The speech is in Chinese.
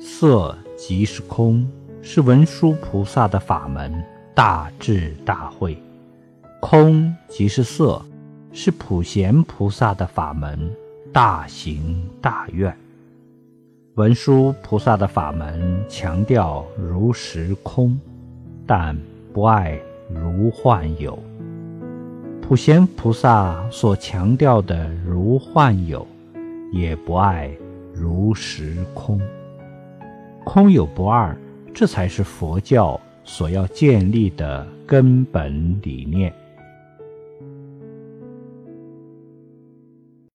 色即是空，是文殊菩萨的法门，大智大慧；空即是色，是普贤菩萨的法门，大行大愿。文殊菩萨的法门强调如实空，但不爱如幻有。普贤菩萨所强调的如幻有，也不爱如实空。空有不二，这才是佛教所要建立的根本理念。